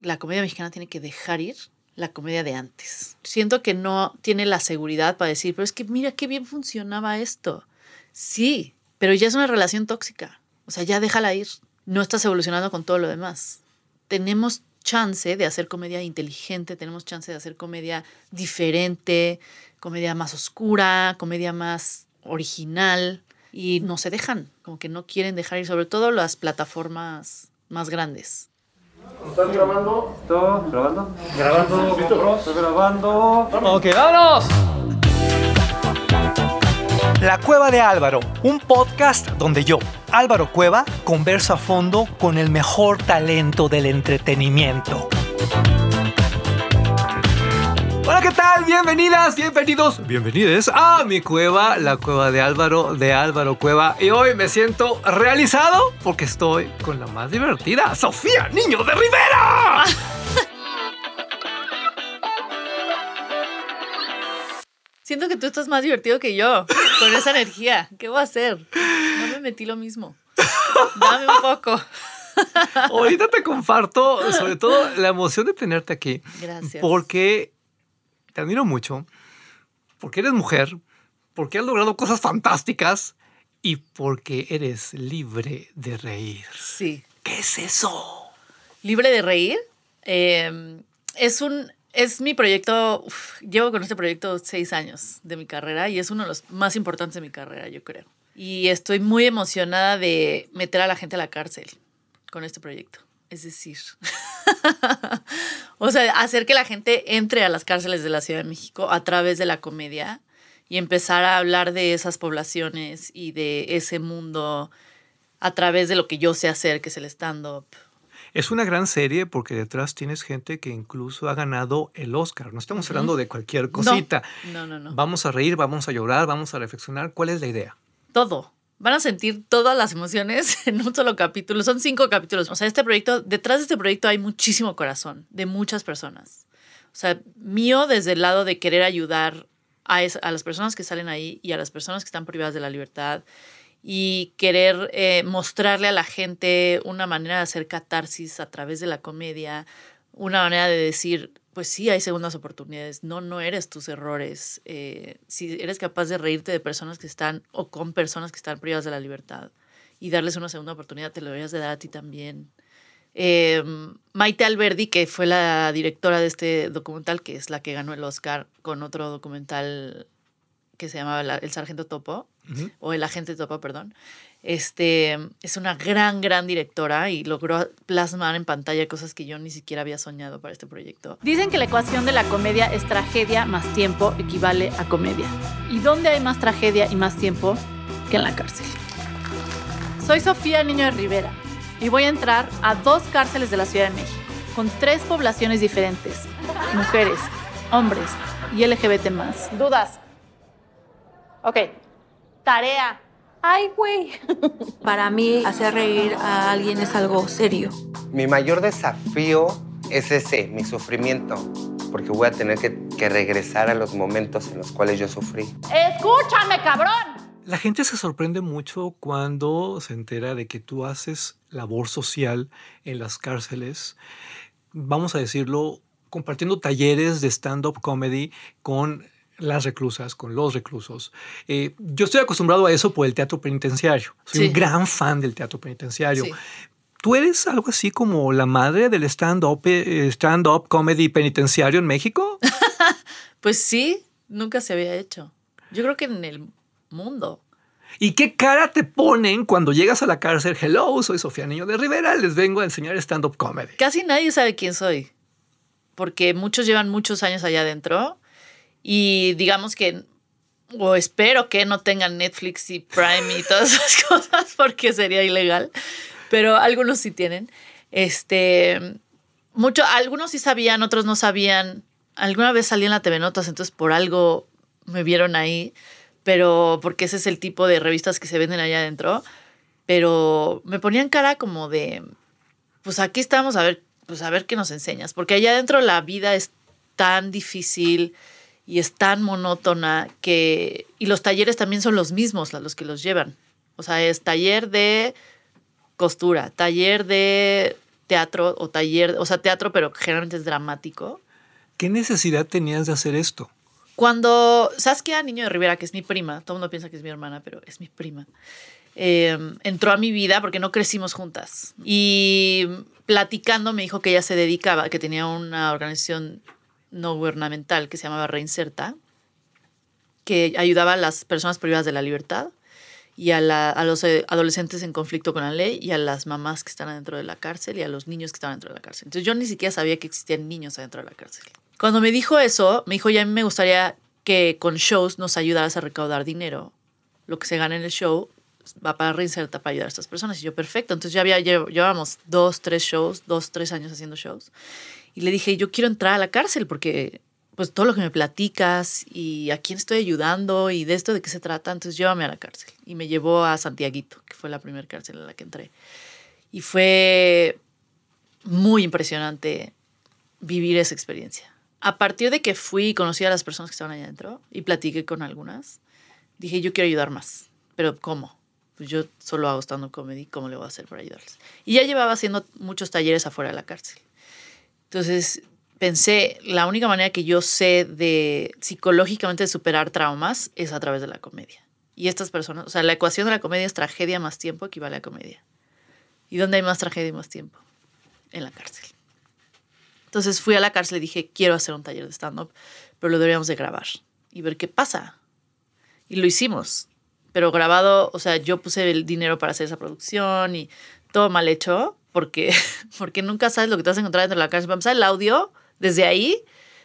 la comedia mexicana tiene que dejar ir la comedia de antes. Siento que no tiene la seguridad para decir, pero es que mira qué bien funcionaba esto. Sí, pero ya es una relación tóxica. O sea, ya déjala ir. No estás evolucionando con todo lo demás. Tenemos chance de hacer comedia inteligente, tenemos chance de hacer comedia diferente, comedia más oscura, comedia más original y no se dejan, como que no quieren dejar ir, sobre todo las plataformas más grandes. ¿Están grabando? ¿Todo? ¿Grabando? Grabando, ¿Listo? Estoy grabando. Ok, vámonos. La Cueva de Álvaro, un podcast donde yo, Álvaro Cueva, converso a fondo con el mejor talento del entretenimiento. Hola, ¿qué tal? Bienvenidas, bienvenidos, bienvenides a mi cueva, la cueva de Álvaro, de Álvaro Cueva. Y hoy me siento realizado porque estoy con la más divertida, Sofía Niño de Rivera. Siento que tú estás más divertido que yo, con esa energía. ¿Qué voy a hacer? No me metí lo mismo. Dame un poco. Ahorita te comparto sobre todo la emoción de tenerte aquí. Gracias. Porque te admiro mucho, porque eres mujer, porque has logrado cosas fantásticas y porque eres libre de reír. Sí. ¿Qué es eso? Libre de reír. eh, es un. Es mi proyecto. uf, llevo con este proyecto seis años de mi carrera y es uno de los más importantes de mi carrera, yo creo. Y estoy muy emocionada de meter a la gente a la cárcel con este proyecto. Es decir, o sea, hacer que la gente entre a las cárceles de la Ciudad de México a través de la comedia y empezar a hablar de esas poblaciones y de ese mundo a través de lo que yo sé hacer, que es el stand-up. Es una gran serie porque detrás tienes gente que incluso ha ganado el Oscar. No estamos hablando de cualquier cosita. No, no, no. Vamos a reír, vamos a llorar, vamos a reflexionar. ¿Cuál es la idea? Todo. Van a sentir todas las emociones en un solo capítulo. Son cinco capítulos. O sea, este proyecto, detrás de este proyecto hay muchísimo corazón de muchas personas. O sea, mío desde el lado de querer ayudar a, es- a las personas que salen ahí y a las personas que están privadas de la libertad y querer eh, mostrarle a la gente una manera de hacer catarsis a través de la comedia, una manera de decir, pues sí, hay segundas oportunidades, no, no eres tus errores, eh, si eres capaz de reírte de personas que están o con personas que están privadas de la libertad y darles una segunda oportunidad, te lo deberías de dar a ti también. Eh, Maite Alberdi, que fue la directora de este documental, que es la que ganó el Oscar con otro documental que se llamaba La- El Sargento Topo, Ujú. o El Agente Topo, perdón. Este, es una gran, gran directora y logró plasmar en pantalla cosas que yo ni siquiera había soñado para este proyecto. Dicen que la ecuación de la comedia es tragedia más tiempo equivale a comedia. ¿Y dónde hay más tragedia y más tiempo que en la cárcel? Soy Sofía Niño de Rivera y voy a entrar a dos cárceles de la Ciudad de México con tres poblaciones diferentes, mujeres, hombres y LGBT más. ¿Dudas? Ok. Tarea. Ay, güey. Para mí, hacer reír a alguien es algo serio. Mi mayor desafío es ese, mi sufrimiento, porque voy a tener que, que regresar a los momentos en los cuales yo sufrí. Escúchame, cabrón. La gente se sorprende mucho cuando se entera de que tú haces labor social en las cárceles, vamos a decirlo, compartiendo talleres de stand-up comedy con las reclusas, con los reclusos. Eh, yo estoy acostumbrado a eso por el teatro penitenciario. Soy Sí. un gran fan del teatro penitenciario. Sí. ¿Tú eres algo así como la madre del stand-up eh, stand-up comedy penitenciario en México? Pues sí, nunca se había hecho. Yo creo que en el mundo. ¿Y qué cara te ponen cuando llegas a la cárcel? Hello, soy Sofía Niño de Rivera, les vengo a enseñar stand-up comedy. Casi nadie sabe quién soy, porque muchos llevan muchos años allá adentro y digamos que, o espero que no tengan Netflix y Prime y todas esas cosas, porque sería ilegal, pero algunos sí tienen. Este, mucho, algunos sí sabían, otros no sabían. Alguna vez salí en la TV Notas, entonces por algo me vieron ahí, pero porque ese es el tipo de revistas que se venden allá adentro. Pero me ponían cara como de, pues aquí estamos a ver, pues a ver qué nos enseñas, porque allá adentro la vida es tan difícil y es tan monótona que y los talleres también son los mismos los que los llevan. O sea, es taller de costura, taller de teatro o taller, o sea, teatro, pero generalmente es dramático. ¿Qué necesidad tenías de hacer esto? Cuando Saskia Niño de Rivera, que es mi prima, todo el mundo piensa que es mi hermana, pero es mi prima, eh, entró a mi vida porque no crecimos juntas. Y platicando me dijo que ella se dedicaba, que tenía una organización no gubernamental que se llamaba Reinserta, que ayudaba a las personas privadas de la libertad y a, la- a los eh, adolescentes en conflicto con la ley y a las mamás que están adentro de la cárcel y a los niños que están dentro de la cárcel. Entonces yo ni siquiera sabía que existían niños adentro de la cárcel. Cuando me dijo eso, me dijo, ya a mí me gustaría que con shows nos ayudaras a recaudar dinero. Lo que se gana en el show va para Reinserta para ayudar a estas personas. Y yo, perfecto. Entonces ya había, llev- llevábamos dos, tres shows, dos, tres años haciendo shows. Y le dije, yo quiero entrar a la cárcel porque pues todo lo que me platicas y a quién estoy ayudando y de esto de qué se trata, entonces llévame a la cárcel. Y me llevó a Santiaguito, que fue la primera cárcel en la que entré. Y fue muy impresionante vivir esa experiencia. A partir de que fui y conocí a las personas que estaban allá adentro y platiqué con algunas, dije, yo quiero ayudar más. Pero ¿cómo? Pues yo solo hago stand-up comedy, ¿cómo le voy a hacer para ayudarles? Y ya llevaba haciendo muchos talleres afuera de la cárcel. Entonces pensé, la única manera que yo sé de psicológicamente superar traumas es a través de la comedia. Y estas personas, o sea, la ecuación de la comedia es tragedia más tiempo equivale a comedia. ¿Y dónde hay más tragedia y más tiempo? En la cárcel. Entonces fui a la cárcel y dije, quiero hacer un taller de stand-up, pero lo deberíamos de grabar y ver qué pasa. Y lo hicimos. Pero grabado, o sea, yo puse el dinero para hacer esa producción y todo mal hecho, porque, porque nunca sabes lo que te vas a encontrar dentro de la cárcel. Para empezar, el audio, desde ahí,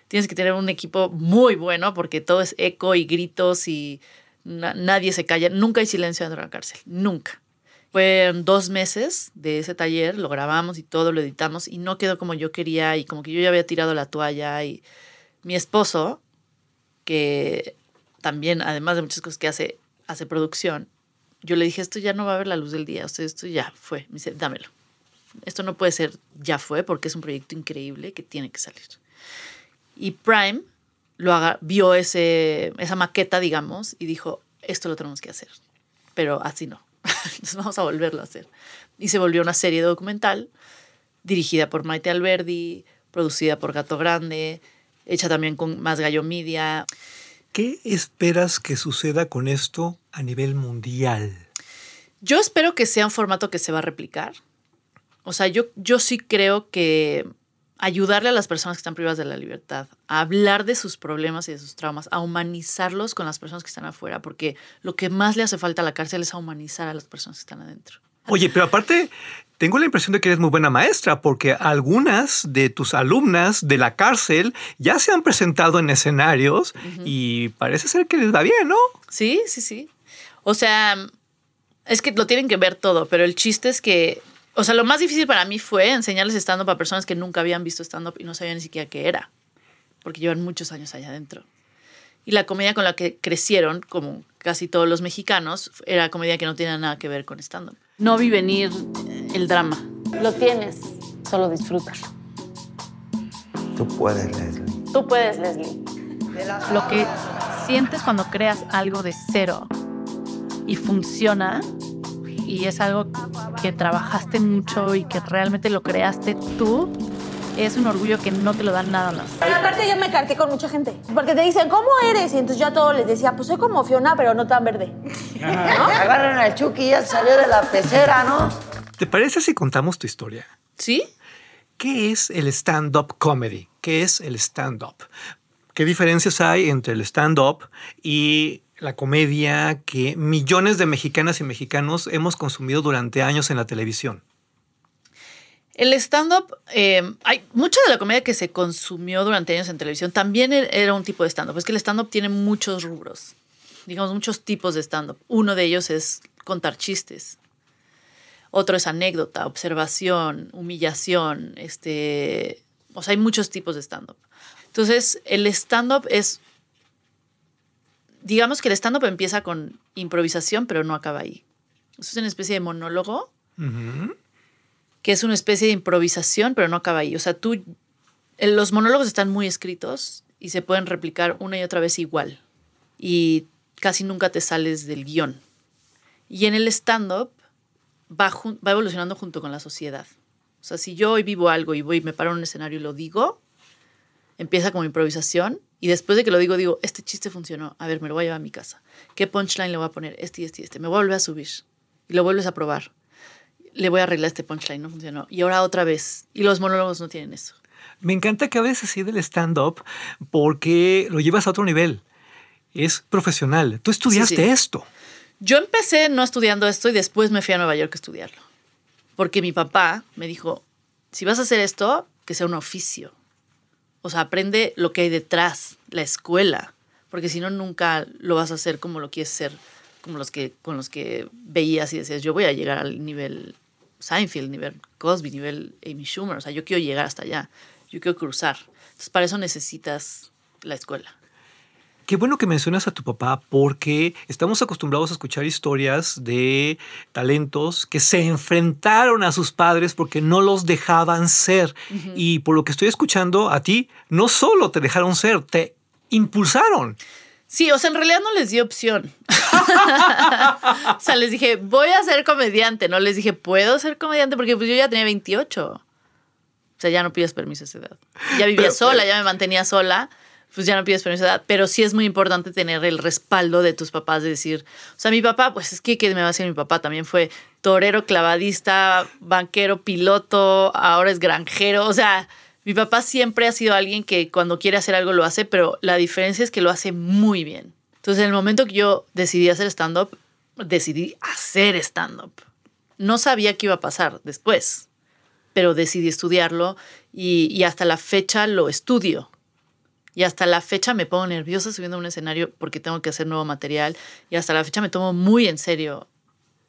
tienes que tener un equipo muy bueno, porque todo es eco y gritos y na- nadie se calla. Nunca hay silencio dentro de la cárcel, nunca. Fueron dos meses de ese taller, lo grabamos y todo, lo editamos y no quedó como yo quería y como que yo ya había tirado la toalla y mi esposo, que también, además de muchas cosas que hace, hace producción, yo le dije, esto ya no va a ver la luz del día, o esto ya fue. Me dice, dámelo. Esto no puede ser ya fue porque es un proyecto increíble que tiene que salir. Y Prime lo haga, vio ese, esa maqueta, digamos, y dijo, esto lo tenemos que hacer, pero así no. Entonces vamos a volverlo a hacer. Y se volvió una serie documental dirigida por Maite Alberdi, producida por Gato Grande, hecha también con Más Gallo Media. ¿Qué esperas que suceda con esto a nivel mundial? Yo espero que sea un formato que se va a replicar. O sea, yo, yo sí creo que ayudarle a las personas que están privadas de la libertad, a hablar de sus problemas y de sus traumas, a humanizarlos con las personas que están afuera, porque lo que más le hace falta a la cárcel es a humanizar a las personas que están adentro. Oye, pero aparte, tengo la impresión de que eres muy buena maestra, porque algunas de tus alumnas de la cárcel ya se han presentado en escenarios y parece ser que les va bien, ¿no? Sí, sí, sí. O sea, es que lo tienen que ver todo, pero el chiste es que, o sea, lo más difícil para mí fue enseñarles stand-up a personas que nunca habían visto stand-up y no sabían ni siquiera qué era, porque llevan muchos años allá adentro. Y la comedia con la que crecieron, como casi todos los mexicanos, era comedia que no tenía nada que ver con stand-up. No vi venir el drama. Lo tienes, solo disfrútalo. Tú puedes, Leslie. Tú puedes, Leslie. Lo que sientes cuando creas algo de cero y funciona y es algo que trabajaste mucho y que realmente lo creaste tú, es un orgullo que no te lo dan nada más. Pero aparte yo me carté con mucha gente. Porque te dicen, ¿cómo eres? Y entonces yo a todos les decía, pues soy como Fiona, pero no tan verde. Agarran al Chucky, ya salió de la pecera, ¿no? ¿Te parece si contamos tu historia? ¿Sí? ¿Qué es el stand-up comedy? ¿Qué es el stand-up? ¿Qué diferencias hay entre el stand-up y la comedia que millones de mexicanas y mexicanos hemos consumido durante años en la televisión? El stand-up, eh, hay mucha de la comedia que se consumió durante años en televisión también e- era un tipo de stand-up. Es que el stand-up tiene muchos rubros, digamos, muchos tipos de stand-up. Uno de ellos es contar chistes. Otro es anécdota, observación, humillación. Este, o sea, hay muchos tipos de stand-up. Entonces, el stand-up es. Digamos que el stand-up empieza con improvisación, pero no acaba ahí. Es una especie de monólogo que es una especie de improvisación, pero no acaba ahí. O sea, tú, los monólogos están muy escritos y se pueden replicar una y otra vez igual. Y casi nunca te sales del guion. Y en el stand-up va, va evolucionando junto con la sociedad. O sea, si yo hoy vivo algo y voy y me paro en un escenario y lo digo, empieza como improvisación y después de que lo digo, digo, este chiste funcionó, a ver, me lo voy a llevar a mi casa. ¿Qué punchline le voy a poner? Este y este y este. Me vuelve a subir y lo vuelves a probar. Le voy a arreglar este punchline, no funcionó. Y ahora otra vez. Y los monólogos no tienen eso. Me encanta que hables así del stand-up porque lo llevas a otro nivel. Es profesional. Tú estudiaste Sí, sí. esto. Yo empecé no estudiando esto y después me fui a Nueva York a estudiarlo. Porque mi papá me dijo, si vas a hacer esto, que sea un oficio. O sea, aprende lo que hay detrás, la escuela. Porque si no, nunca lo vas a hacer como lo quieres ser, como los que, con los que veías y decías, yo voy a llegar al nivel Seinfeld, nivel Cosby, nivel Amy Schumer. O sea, yo quiero llegar hasta allá. Yo quiero cruzar. Entonces, para eso necesitas la escuela. Qué bueno que mencionas a tu papá porque estamos acostumbrados a escuchar historias de talentos que se enfrentaron a sus padres porque no los dejaban ser. Y por lo que estoy escuchando a ti, no solo te dejaron ser, te impulsaron. Sí, o sea, en realidad no les di opción. o sea, les dije, voy a ser comediante. No les dije, puedo ser comediante porque pues yo ya tenía 28. O sea, ya no pides permiso a esa edad. Ya vivía Pero- sola, ya me mantenía sola. Pues ya no pides permiso esa edad. Pero sí es muy importante tener el respaldo de tus papás de decir, o sea, mi papá, pues es que, ¿qué me va a decir mi papá? También fue torero, clavadista, banquero, piloto, ahora es granjero. O sea, mi papá siempre ha sido alguien que cuando quiere hacer algo lo hace, pero la diferencia es que lo hace muy bien. Entonces, en el momento que yo decidí hacer stand-up, decidí hacer stand-up. No sabía qué iba a pasar después, pero decidí estudiarlo y hasta la fecha lo estudio. Y hasta la fecha me pongo nerviosa subiendo a un escenario porque tengo que hacer nuevo material. Y hasta la fecha me tomo muy en serio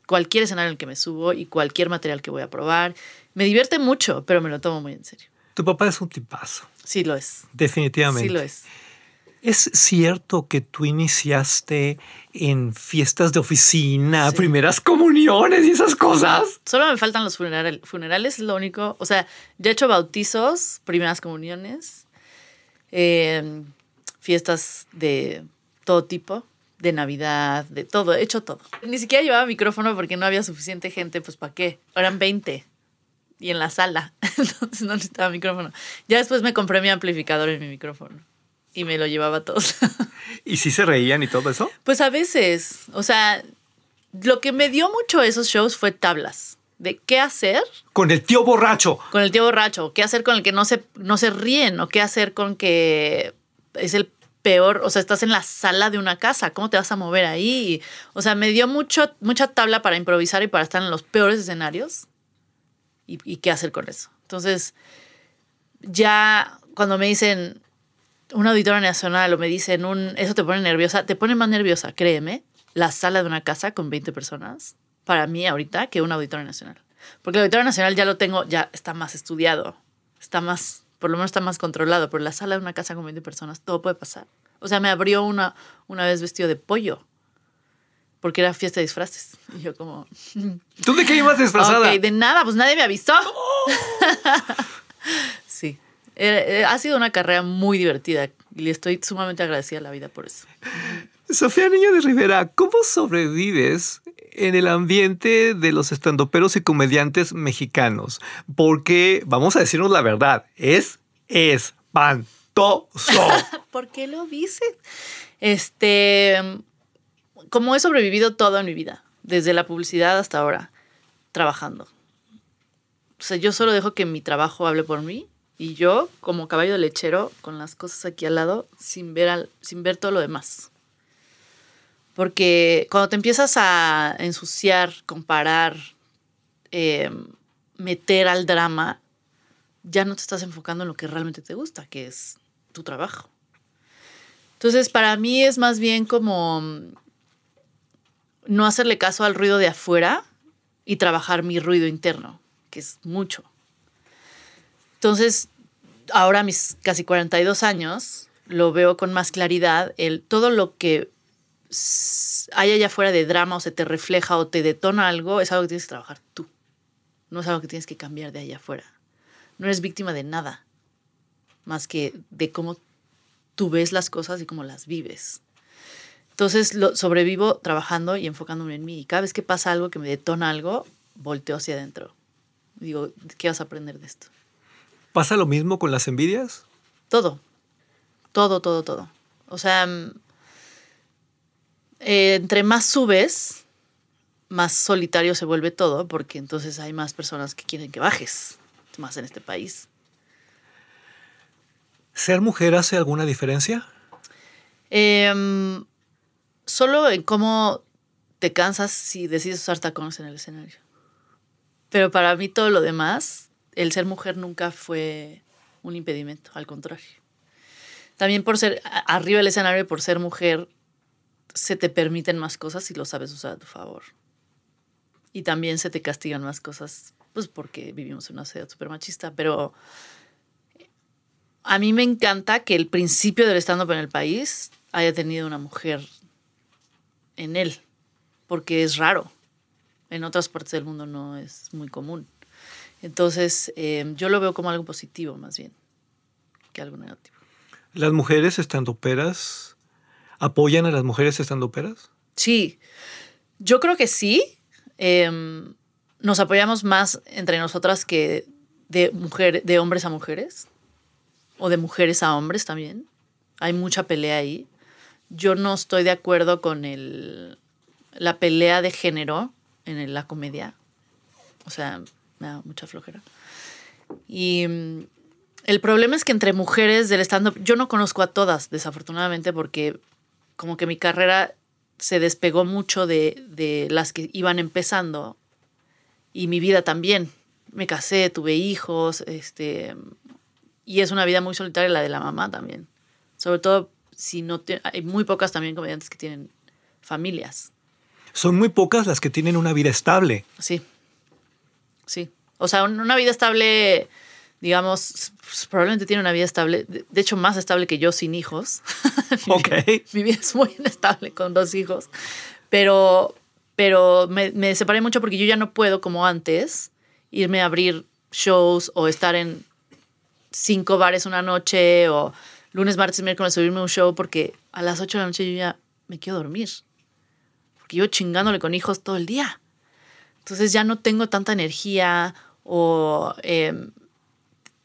cualquier escenario en el que me subo y cualquier material que voy a probar. Me divierte mucho, pero me lo tomo muy en serio. Tu papá es un tipazo, Sí lo es. definitivamente. Sí lo es. ¿Es cierto que tú iniciaste en fiestas de oficina, Sí. primeras comuniones y esas cosas? Solo me faltan los funerales. Funerales es lo único. O sea, ya he hecho bautizos, primeras comuniones, eh, fiestas de todo tipo, de Navidad, de todo. He hecho todo. Ni siquiera llevaba micrófono porque no había suficiente gente. Pues, ¿para qué? Eran 20 y en la sala. Entonces no necesitaba micrófono. Ya después me compré mi amplificador y mi micrófono. Y me lo llevaba a todos. ¿Y si se reían y todo eso? Pues a veces, o sea, lo que me dio mucho esos shows fue tablas de qué hacer Con el tío borracho. con el tío borracho, qué hacer con el que no se, no se ríen o qué hacer con que es el peor, o sea, estás en la sala de una casa, ¿cómo te vas a mover ahí? O sea, me dio mucho, mucha tabla para improvisar y para estar en los peores escenarios y, y qué hacer con eso. Entonces, ya cuando me dicen un auditorio nacional o me dicen un, eso te pone nerviosa, te pone más nerviosa, créeme, la sala de una casa con 20 personas, para mí ahorita, que un auditorio nacional. Porque el auditorio nacional ya lo tengo, ya está más estudiado, está más, por lo menos está más controlado, pero la sala de una casa con 20 personas, todo puede pasar. O sea, me abrió una, una vez vestido de pollo, porque era fiesta de disfraces. Y yo como, ¿Tú de qué ibas disfrazada? Ok, de nada, pues nadie me avisó. sí. Eh, eh, ha sido una carrera muy divertida y le estoy sumamente agradecida a la vida por eso. Sofía Niño de Rivera, ¿cómo sobrevives en el ambiente de los estandoperos y comediantes mexicanos? Porque, vamos a decirnos la verdad, es espantoso. ¿Por qué lo dices? Este, como he sobrevivido todo en mi vida, desde la publicidad hasta ahora, trabajando. O sea, yo solo dejo que mi trabajo hable por mí y yo, como caballo lechero, con las cosas aquí al lado, sin ver, sin ver todo lo demás. Porque cuando te empiezas a ensuciar, comparar, eh, meter al drama, ya no te estás enfocando en lo que realmente te gusta, que es tu trabajo. Entonces, para mí es más bien como mm, no hacerle caso al ruido de afuera y trabajar mi ruido interno, que es mucho. Entonces, ahora mis casi 42 años, lo veo con más claridad, el, todo lo que hay allá afuera de drama o se te refleja o te detona algo, es algo que tienes que trabajar tú. No es algo que tienes que cambiar de allá afuera. No eres víctima de nada, más que de cómo tú ves las cosas y cómo las vives. Entonces lo, sobrevivo trabajando y enfocándome en mí. Y cada vez que pasa algo que me detona algo, volteo hacia adentro. Digo, ¿qué vas a aprender de esto? ¿Pasa lo mismo con las envidias? Todo. Todo, todo, todo. O sea, mm, eh, entre más subes, más solitario se vuelve todo, porque entonces hay más personas que quieren que bajes, más en este país. ¿Ser mujer hace alguna diferencia? Em, solo en cómo te cansas si decides usar tacones en el escenario. Pero para mí todo lo demás, el ser mujer nunca fue un impedimento, al contrario. También por ser arriba del escenario, por ser mujer, se te permiten más cosas si lo sabes usar a tu favor. Y también se te castigan más cosas, pues porque vivimos en una sociedad súper machista. Pero a mí me encanta que el principio del stand-up en el país haya tenido una mujer en él, porque es raro. En otras partes del mundo no es muy común. Entonces, eh, yo lo veo como algo positivo más bien que algo negativo. ¿Las mujeres estandoperas apoyan a las mujeres estandoperas? Sí, yo creo que sí. Em, nos apoyamos más entre nosotras que de, de hombres a mujeres o de mujeres a hombres también. Hay mucha pelea ahí. Yo no estoy de acuerdo con el, la pelea de género en la comedia. O sea, me da mucha flojera. Y mm, el problema es que entre mujeres del stand-up, yo no conozco a todas, desafortunadamente, porque como que mi carrera se despegó mucho de, de las que iban empezando y mi vida también. Me casé, tuve hijos, este, y es una vida muy solitaria la de la mamá también. Sobre todo si no te- hay muy pocas también comediantes que tienen familias. Son muy pocas las que tienen una vida estable. Sí. Sí. O sea, un- una vida estable, digamos, pues, probablemente tiene una vida estable, de hecho más estable que yo sin hijos. Mi Ok. vida- Mi vida es muy inestable con dos hijos. Pero, pero me, me separé mucho porque yo ya no puedo, como antes, irme a abrir shows o estar en cinco bares una noche o lunes, martes y miércoles subirme un show porque a las 8 de la noche yo ya me quiero dormir. Porque yo chingándole con hijos todo el día. Entonces ya no tengo tanta energía o eh,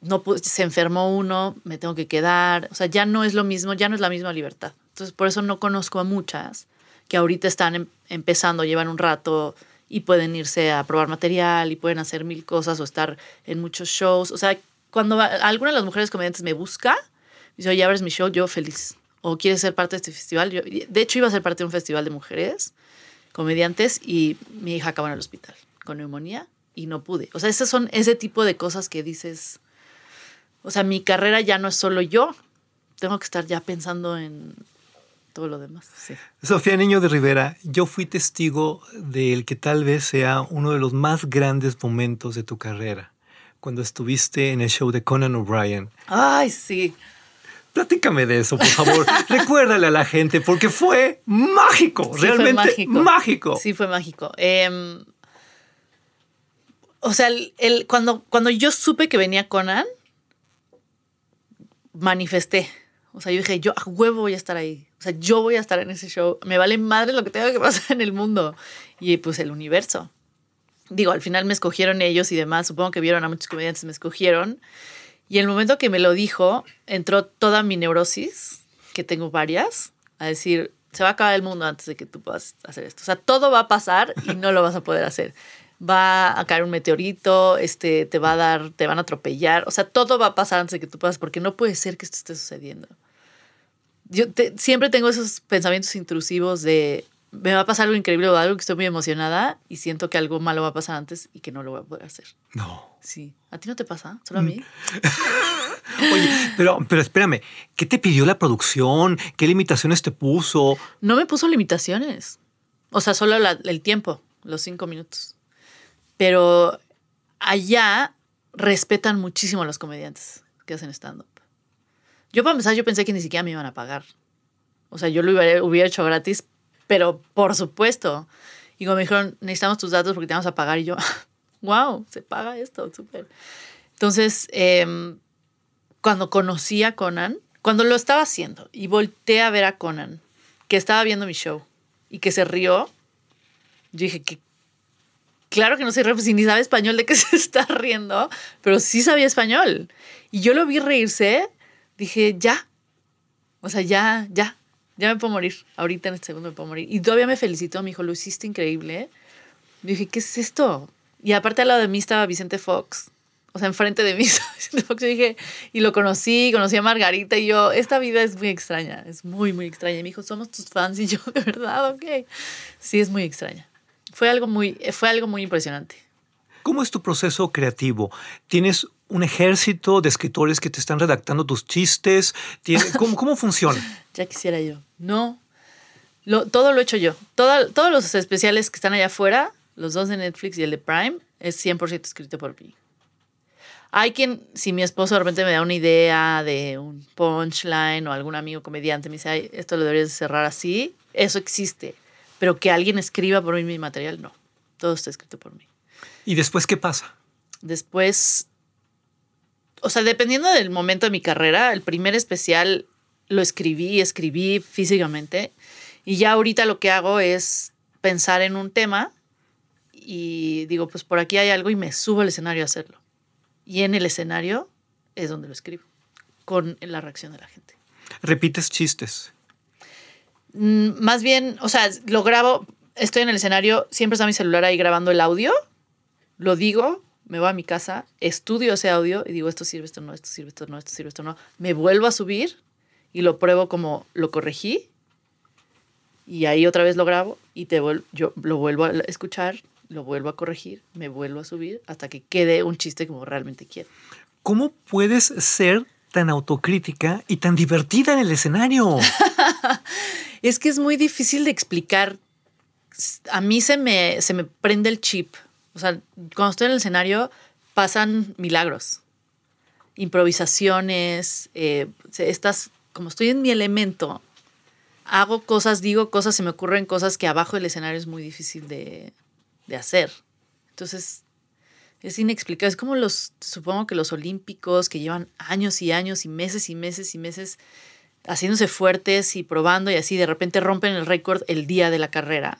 no se enfermó uno, me tengo que quedar. O sea, ya no es lo mismo, ya no es la misma libertad. Entonces por eso no conozco a muchas que ahorita están em- empezando, llevan un rato y pueden irse a probar material y pueden hacer mil cosas o estar en muchos shows. O sea, cuando alguna de las mujeres comediantes me busca, dice, oye, abres mi show, yo feliz. O quieres ser parte de este festival. Yo, de hecho, iba a ser parte de un festival de mujeres comediantes y mi hija acabó en el hospital con neumonía y no pude. O sea, esas son ese tipo de cosas que dices, o sea, mi carrera ya no es solo yo, tengo que estar ya pensando en todo lo demás. Sí. Sofía Niño de Rivera, yo fui testigo del que tal vez sea uno de los más grandes momentos de tu carrera, cuando estuviste en el show de Conan O'Brien. Ay, sí. Platícame de eso, por favor. Recuérdale a la gente, porque fue mágico, Sí, fue realmente mágico. Sí, fue mágico. Em, o sea, el, el- cuando, cuando yo supe que venía Conan, manifesté. O sea, yo dije, yo a huevo voy a estar ahí. O sea, yo voy a estar en ese show. Me vale madre lo que tenga que pasar en el mundo. Y pues el universo. Digo, al final me escogieron ellos y demás. Supongo que vieron a muchos comediantes, me escogieron. Y el momento que me lo dijo, entró toda mi neurosis, que tengo varias, a decir, se va a acabar el mundo antes de que tú puedas hacer esto. O sea, todo va a pasar y no lo vas a poder hacer. Va a caer un meteorito, este, te va a dar, te van a atropellar. O sea, todo va a pasar antes de que tú puedas, porque no puede ser que esto esté sucediendo. Yo te- siempre tengo esos pensamientos intrusivos de me va a pasar algo increíble o algo que estoy muy emocionada y siento que algo malo va a pasar antes y que no lo voy a poder hacer. No. Sí. ¿A ti no te pasa? ¿Solo a mí? Oye, pero, pero espérame, ¿qué te pidió la producción? ¿Qué limitaciones te puso? No me puso limitaciones. O sea, solo la- el tiempo, los cinco minutos. Pero allá respetan muchísimo a los comediantes que hacen stand-up. Yo, para empezar, yo pensé que ni siquiera me iban a pagar. O sea, yo lo hubiera, hecho gratis, pero por supuesto. Y como me dijeron, necesitamos tus datos porque te vamos a pagar. Y yo, wow, se paga esto, súper. Entonces, em, cuando conocí a Conan, cuando lo estaba haciendo y volteé a ver a Conan, que estaba viendo mi show y que se rió, yo dije, ¿qué, claro que no soy si ni sabe español de qué se está riendo, pero sí sabía español. Y yo lo vi reírse, dije, ya. O sea, ya, ya, ya me puedo morir. Ahorita en este segundo me puedo morir. Y todavía me felicitó, me dijo, lo hiciste increíble. Dije, ¿qué es esto? Y aparte al lado de mí estaba Vicente Fox. O sea, enfrente de mí estaba Vicente Fox. Yo dije, y lo conocí, conocí a Margarita y yo, esta vida es muy extraña, es muy, muy extraña. Y me dijo, somos tus fans y yo, de verdad, ok. Sí, es muy extraña. Fue algo muy, fue algo muy impresionante. ¿Cómo es tu proceso creativo? ¿Tienes un ejército de escritores que te están redactando tus chistes? ¿Tiene- ¿Cómo, cómo funciona? Ya quisiera yo. No. Lo, todo lo he hecho yo. Toda- todos los especiales que están allá afuera, los dos de Netflix y el de Prime, es 100% escrito por mí. Hay quien, si mi esposo de repente me da una idea de un punchline o algún amigo comediante me dice, Ay, esto lo deberías de cerrar así, eso existe. Pero que alguien escriba por mí mi material, no. Todo está escrito por mí. ¿Y después qué pasa? Después, o sea, dependiendo del momento de mi carrera, el primer especial lo escribí, escribí físicamente. Y ya ahorita lo que hago es pensar en un tema y digo, pues por aquí hay algo y me subo al escenario a hacerlo. Y en el escenario es donde lo escribo, con la reacción de la gente. ¿Repites chistes? Mm, Más bien, o sea, lo grabo, estoy en el escenario, siempre está mi celular ahí grabando el audio, lo digo, me voy a mi casa, estudio ese audio y digo, esto sirve, esto no, esto sirve, esto no, esto sirve, esto no. Me vuelvo a subir y lo pruebo como lo corregí y ahí otra vez lo grabo y te yo lo vuelvo a escuchar, lo vuelvo a corregir, me vuelvo a subir hasta que quede un chiste como realmente quiero. ¿Cómo puedes ser tan autocrítica y tan divertida en el escenario? Es que es muy difícil de explicar. A mí se me, se me prende el chip. O sea, cuando estoy en el escenario pasan milagros. Improvisaciones, eh, estas, como estoy en mi elemento, hago cosas, digo cosas, se me ocurren cosas que abajo del escenario es muy difícil de, de hacer. Entonces, es inexplicable. Es como los, supongo que los olímpicos que llevan años y años y meses y meses y meses haciéndose fuertes y probando y así, de repente rompen el récord el día de la carrera.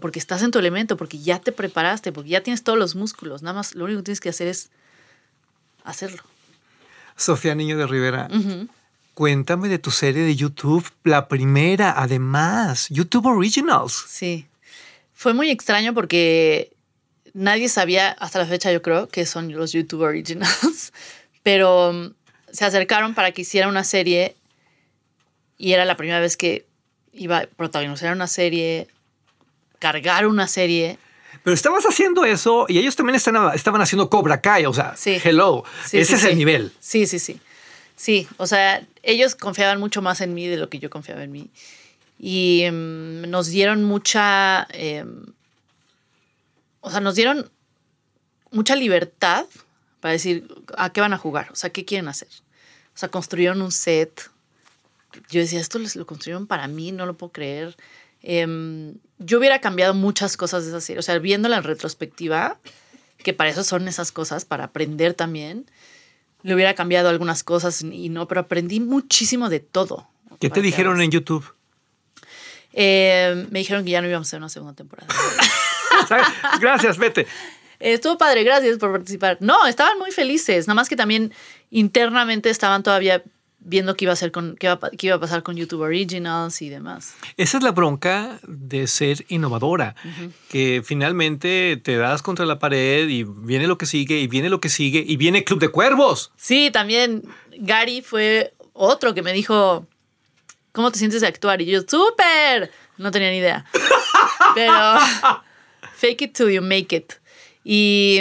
Porque estás en tu elemento, porque ya te preparaste, porque ya tienes todos los músculos. Nada más lo único que tienes que hacer es hacerlo. Sofía Niño de Rivera, cuéntame de tu serie de YouTube, la primera, además, YouTube Originals. Sí. Fue muy extraño porque nadie sabía hasta la fecha, yo creo, que son los YouTube Originals. Pero um, se acercaron para que hiciera una serie y era la primera vez que iba a protagonizar una serie, cargar una serie. Pero estabas haciendo eso y ellos también están- estaban haciendo Cobra Kai, o sea, Sí. hello, Sí, ese sí, es el nivel. Sí, sí, sí. Sí, o sea, ellos confiaban mucho más en mí de lo que yo confiaba en mí. Y em, nos dieron mucha, em, o sea, nos dieron mucha libertad para decir a qué van a jugar, o sea, qué quieren hacer. O sea, construyeron un set. Yo decía, esto lo construyeron para mí, no lo puedo creer. Em, yo hubiera cambiado muchas cosas de esa serie, o sea, viéndola en retrospectiva, que para eso son esas cosas, para aprender también le hubiera cambiado algunas cosas y no, pero aprendí muchísimo de todo. ¿Qué te dijeron en YouTube? Eh, me dijeron que ya no íbamos a hacer una segunda temporada. Gracias, vete. Estuvo padre, gracias por participar. No, estaban muy felices, nada más que también internamente estaban todavía viendo qué iba a hacer con iba, qué iba a pasar con YouTube Originals y demás. Esa es la bronca de ser innovadora, que finalmente te das contra la pared y viene lo que sigue y viene lo que sigue y viene Club de Cuervos. Sí, también Gary fue otro que me dijo, ¿cómo te sientes de actuar? Y yo, súper. No tenía ni idea. Pero fake it till you make it. Y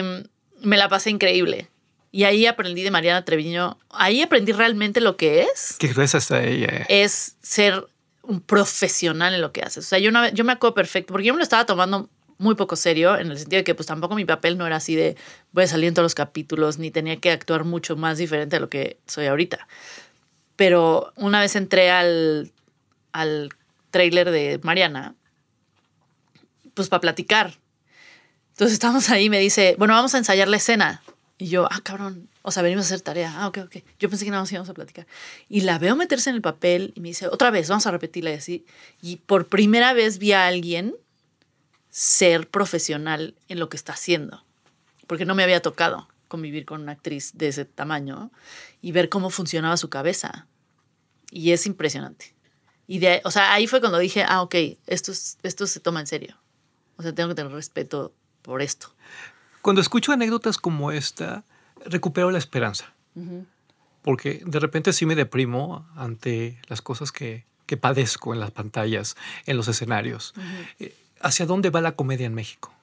me la pasé increíble. Y ahí aprendí de Mariana Treviño, ahí aprendí realmente lo que es, Qué gruesa está ella. es ser un profesional en lo que haces. O sea, yo, una vez- yo me acuerdo perfecto, porque yo me lo estaba tomando muy poco serio, en el sentido de que pues tampoco mi papel no era así de voy a salir en todos los capítulos, ni tenía que actuar mucho más diferente de lo que soy ahorita. Pero una vez entré al, al trailer de Mariana, pues para platicar. Entonces estábamos ahí y me dice, bueno, vamos a ensayar la escena. Y yo, ah, cabrón, o sea, venimos a hacer tarea. Ah, ok, ok. Yo pensé que nada más íbamos a platicar. Y la veo meterse en el papel y me dice, otra vez, vamos a repetirla y así. Y por primera vez vi a alguien ser profesional en lo que está haciendo, porque no me había tocado convivir con una actriz de ese tamaño y ver cómo funcionaba su cabeza. Y es impresionante. Y de, o sea, ahí fue cuando dije, ah, ok, esto, es- esto se toma en serio. O sea, tengo que tener respeto por esto. Cuando escucho anécdotas como esta, recupero la esperanza. Porque de repente sí me deprimo ante las cosas que, que padezco en las pantallas, en los escenarios. Eh, ¿Hacia dónde va la comedia en México?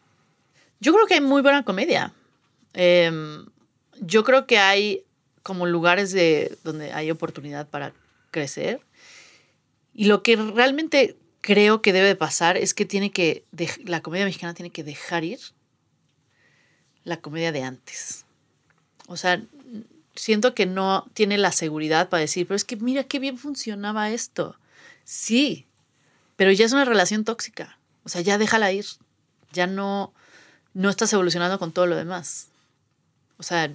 Yo creo que hay muy buena comedia. Em, yo creo que hay como lugares de donde hay oportunidad para crecer. Y lo que realmente creo que debe de pasar es que tiene que la comedia mexicana tiene que dejar ir la comedia de antes. O sea, siento que no tiene la seguridad para decir, pero es que mira qué bien funcionaba esto. Sí, pero ya es una relación tóxica. O sea, ya déjala ir. Ya no, no estás evolucionando con todo lo demás. O sea,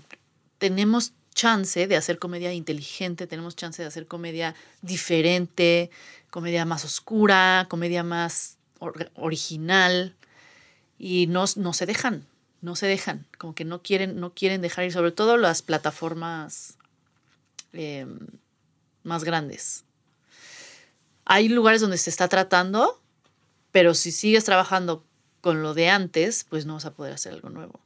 tenemos chance de hacer comedia inteligente, tenemos chance de hacer comedia diferente, comedia más oscura, comedia más or- original y no, se dejan, no se dejan, como que no quieren, no quieren dejar ir, sobre todo las plataformas eh, más grandes. Hay lugares donde se está tratando, pero si sigues trabajando con lo de antes, pues no vas a poder hacer algo nuevo.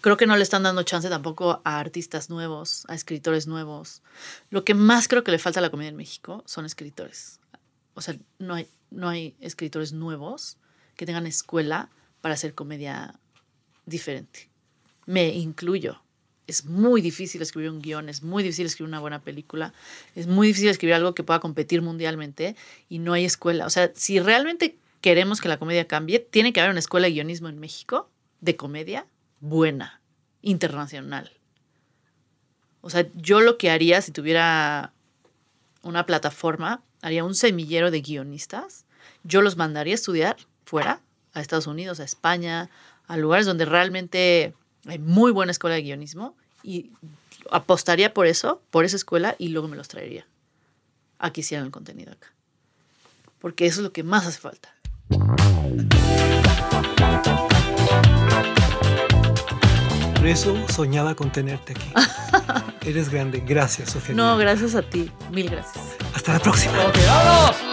Creo que no le están dando chance tampoco a artistas nuevos, a escritores nuevos. Lo que más creo que le falta a la comedia en México son escritores. O sea, no hay, no hay escritores nuevos que tengan escuela para hacer comedia diferente. Me incluyo. Es muy difícil escribir un guion, es muy difícil escribir una buena película, es muy difícil escribir algo que pueda competir mundialmente y no hay escuela. O sea, si realmente queremos que la comedia cambie, tiene que haber una escuela de guionismo en México de comedia buena, internacional. O sea, yo lo que haría si tuviera una plataforma, haría un semillero de guionistas, yo los mandaría a estudiar fuera, a Estados Unidos, a España, a lugares donde realmente hay muy buena escuela de guionismo y apostaría por eso, por esa escuela y luego me los traería a que hicieran el contenido acá. Porque eso es lo que más hace falta. Por eso soñaba con tenerte aquí. Eres grande. Gracias, Sofía. No, gracias a ti. Mil gracias. Hasta la próxima. Vámonos.